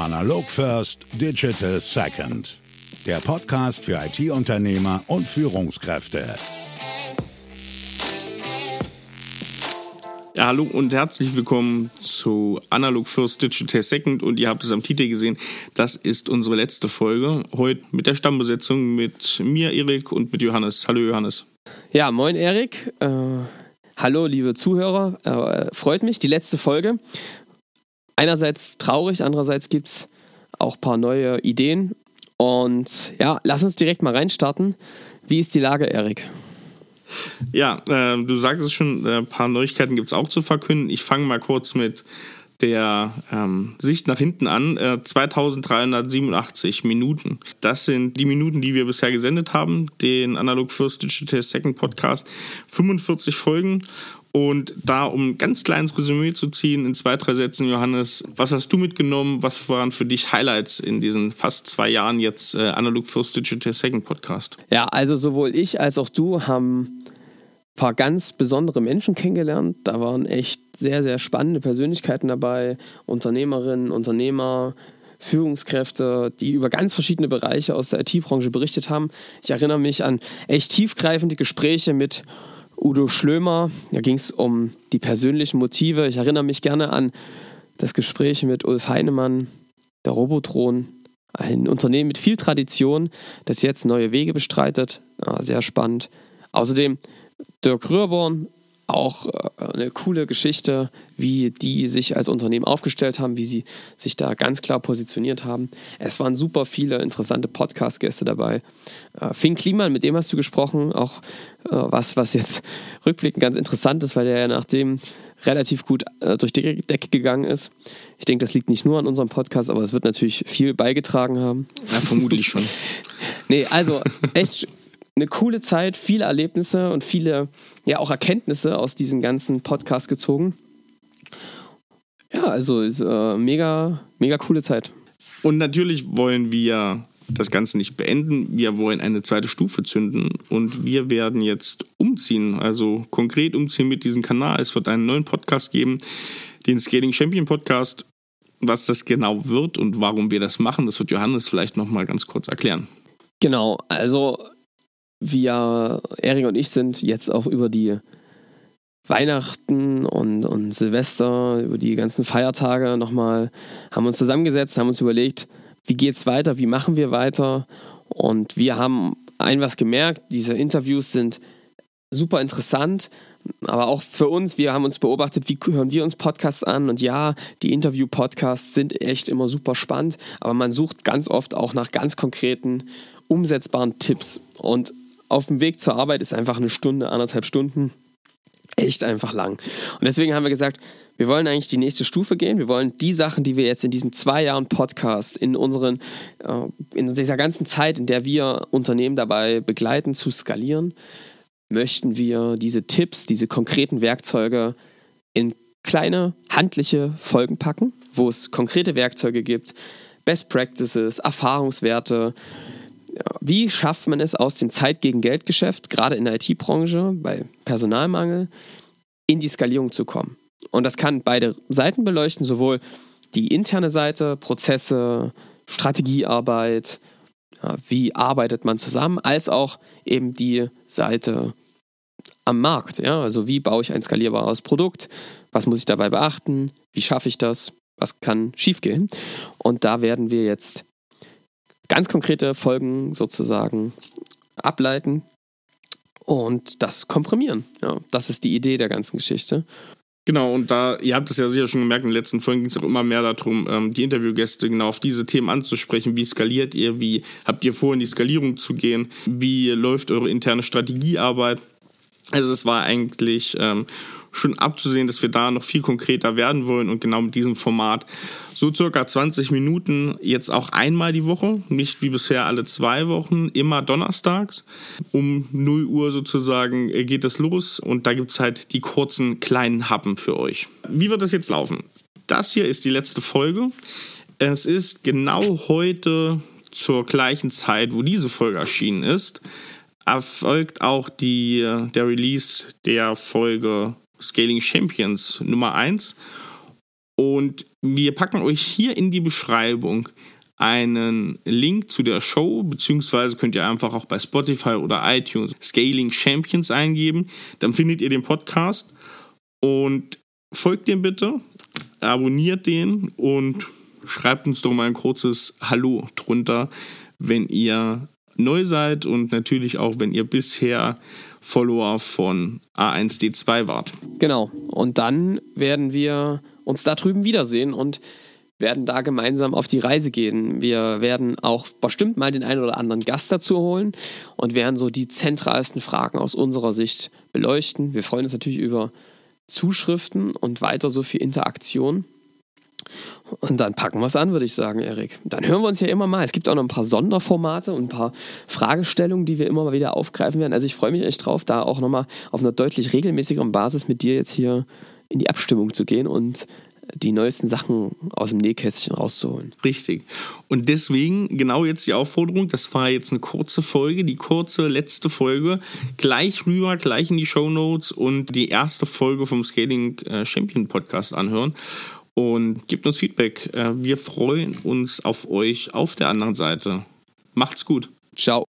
Analog First, Digital Second. Der Podcast für IT-Unternehmer und Führungskräfte. Ja, hallo und herzlich willkommen zu Analog First Digital Second und ihr habt es am Titel gesehen, das ist unsere letzte Folge. Heute mit der Stammbesetzung mit mir, Erik und mit Johannes. Hallo Johannes. Ja, moin Erik. Äh, hallo liebe Zuhörer. Äh, freut mich, die letzte Folge einerseits traurig, andererseits gibt es auch ein paar neue Ideen. Und ja, lass uns direkt mal reinstarten. Wie ist die Lage, Erik? Ja, äh, du sagst es schon, ein paar Neuigkeiten gibt es auch zu verkünden. Ich fange mal kurz mit der ähm, Sicht nach hinten an. Äh, 2387 Minuten. Das sind die Minuten, die wir bisher gesendet haben. Den Analog First Digital Second Podcast. 45 Folgen und da, um ein ganz kleines Resümee zu ziehen, in zwei, drei Sätzen, Johannes, was hast du mitgenommen? Was waren für dich Highlights in diesen fast zwei Jahren jetzt äh, Analog First Digital Second Podcast? Ja, also sowohl ich als auch du haben ein paar ganz besondere Menschen kennengelernt. Da waren echt sehr, sehr spannende Persönlichkeiten dabei, Unternehmerinnen, Unternehmer, Führungskräfte, die über ganz verschiedene Bereiche aus der IT-Branche berichtet haben. Ich erinnere mich an echt tiefgreifende Gespräche mit Udo Schlömer. Da ging es um die persönlichen Motive. Ich erinnere mich gerne an das Gespräch mit Ulf Heinemann, der Robotron, ein Unternehmen mit viel Tradition, das jetzt neue Wege bestreitet. Ja, sehr spannend. Außerdem Dirk Rührborn, auch äh, eine coole Geschichte, wie die sich als Unternehmen aufgestellt haben, wie sie sich da ganz klar positioniert haben. Es waren super viele interessante Podcast-Gäste dabei. Äh, Finn Kliman, mit dem hast du gesprochen, auch äh, was, was jetzt rückblickend ganz interessant ist, weil der ja nachdem relativ gut durch die Decke gegangen ist. Ich denke, das liegt nicht nur an unserem Podcast, aber es wird natürlich viel beigetragen haben. Ja, vermutlich schon. nee, also echt eine coole Zeit, viele Erlebnisse und viele, ja, auch Erkenntnisse aus diesen ganzen Podcasts gezogen. Ja, also ist äh, mega, mega coole Zeit. Und natürlich wollen wir das Ganze nicht beenden. Wir wollen eine zweite Stufe zünden und wir werden jetzt umziehen, also konkret umziehen mit diesem Kanal. Es wird einen neuen Podcast geben, den Scaling Champion Podcast. Was das genau wird und warum wir das machen, das wird Johannes vielleicht nochmal ganz kurz erklären. Genau, also wir, Erik und ich sind jetzt auch über die Weihnachten und, und Silvester, über die ganzen Feiertage nochmal, haben uns zusammengesetzt, haben uns überlegt, wie geht's weiter, wie machen wir weiter. Und wir haben ein was gemerkt, diese Interviews sind super interessant, aber auch für uns, wir haben uns beobachtet, wie hören wir uns Podcasts an und ja, die Interview-Podcasts sind echt immer super spannend, aber man sucht ganz oft auch nach ganz konkreten, umsetzbaren Tipps. Und auf dem Weg zur Arbeit ist einfach eine Stunde, anderthalb Stunden echt einfach lang. Und deswegen haben wir gesagt, wir wollen eigentlich die nächste Stufe gehen. Wir wollen die Sachen, die wir jetzt in diesen zwei Jahren Podcast, in unseren, äh, in dieser ganzen Zeit, in der wir Unternehmen dabei begleiten, zu skalieren, möchten wir diese Tipps, diese konkreten Werkzeuge in kleine handliche Folgen packen, wo es konkrete Werkzeuge gibt, Best Practices, Erfahrungswerte, wie schafft man es aus dem Zeit gegen Geld Geschäft, gerade in der IT-Branche, bei Personalmangel, in die Skalierung zu kommen? Und das kann beide Seiten beleuchten, sowohl die interne Seite, Prozesse, Strategiearbeit, wie arbeitet man zusammen, als auch eben die Seite am Markt. Ja? Also wie baue ich ein skalierbares Produkt, was muss ich dabei beachten, wie schaffe ich das, was kann schiefgehen. Und da werden wir jetzt ganz konkrete Folgen sozusagen ableiten und das komprimieren. Ja, das ist die Idee der ganzen Geschichte. Genau, und da, ihr habt es ja sicher schon gemerkt, in den letzten Folgen ging es auch immer mehr darum, ähm, die Interviewgäste genau auf diese Themen anzusprechen. Wie skaliert ihr? Wie habt ihr vor, in die Skalierung zu gehen? Wie läuft eure interne Strategiearbeit? Also es war eigentlich ähm, schon abzusehen, dass wir da noch viel konkreter werden wollen und genau mit diesem Format so circa 20 Minuten jetzt auch einmal die Woche, nicht wie bisher alle zwei Wochen, immer donnerstags. Um 0 Uhr sozusagen geht es los und da gibt es halt die kurzen kleinen Happen für euch. Wie wird das jetzt laufen? Das hier ist die letzte Folge. Es ist genau heute zur gleichen Zeit, wo diese Folge erschienen ist, erfolgt auch die, der Release der Folge Scaling Champions Nummer 1. Und wir packen euch hier in die Beschreibung einen Link zu der Show, beziehungsweise könnt ihr einfach auch bei Spotify oder iTunes Scaling Champions eingeben. Dann findet ihr den Podcast und folgt dem bitte, abonniert den und schreibt uns doch mal ein kurzes Hallo drunter, wenn ihr neu seid und natürlich auch, wenn ihr bisher Follower von A1D2 wart. Genau. Und dann werden wir uns da drüben wiedersehen und werden da gemeinsam auf die Reise gehen. Wir werden auch bestimmt mal den einen oder anderen Gast dazu holen und werden so die zentralsten Fragen aus unserer Sicht beleuchten. Wir freuen uns natürlich über Zuschriften und weiter so viel Interaktion. Und dann packen wir es an, würde ich sagen, Erik. Dann hören wir uns ja immer mal. Es gibt auch noch ein paar Sonderformate und ein paar Fragestellungen, die wir immer mal wieder aufgreifen werden. Also ich freue mich echt drauf, da auch nochmal auf einer deutlich regelmäßigeren Basis mit dir jetzt hier in die Abstimmung zu gehen und die neuesten Sachen aus dem Nähkästchen rauszuholen. Richtig. Und deswegen genau jetzt die Aufforderung, das war jetzt eine kurze Folge, die kurze letzte Folge, gleich rüber, gleich in die Show Notes und die erste Folge vom Scaling äh, Champion Podcast anhören und gebt uns Feedback. Äh, wir freuen uns auf euch auf der anderen Seite. Macht's gut. Ciao.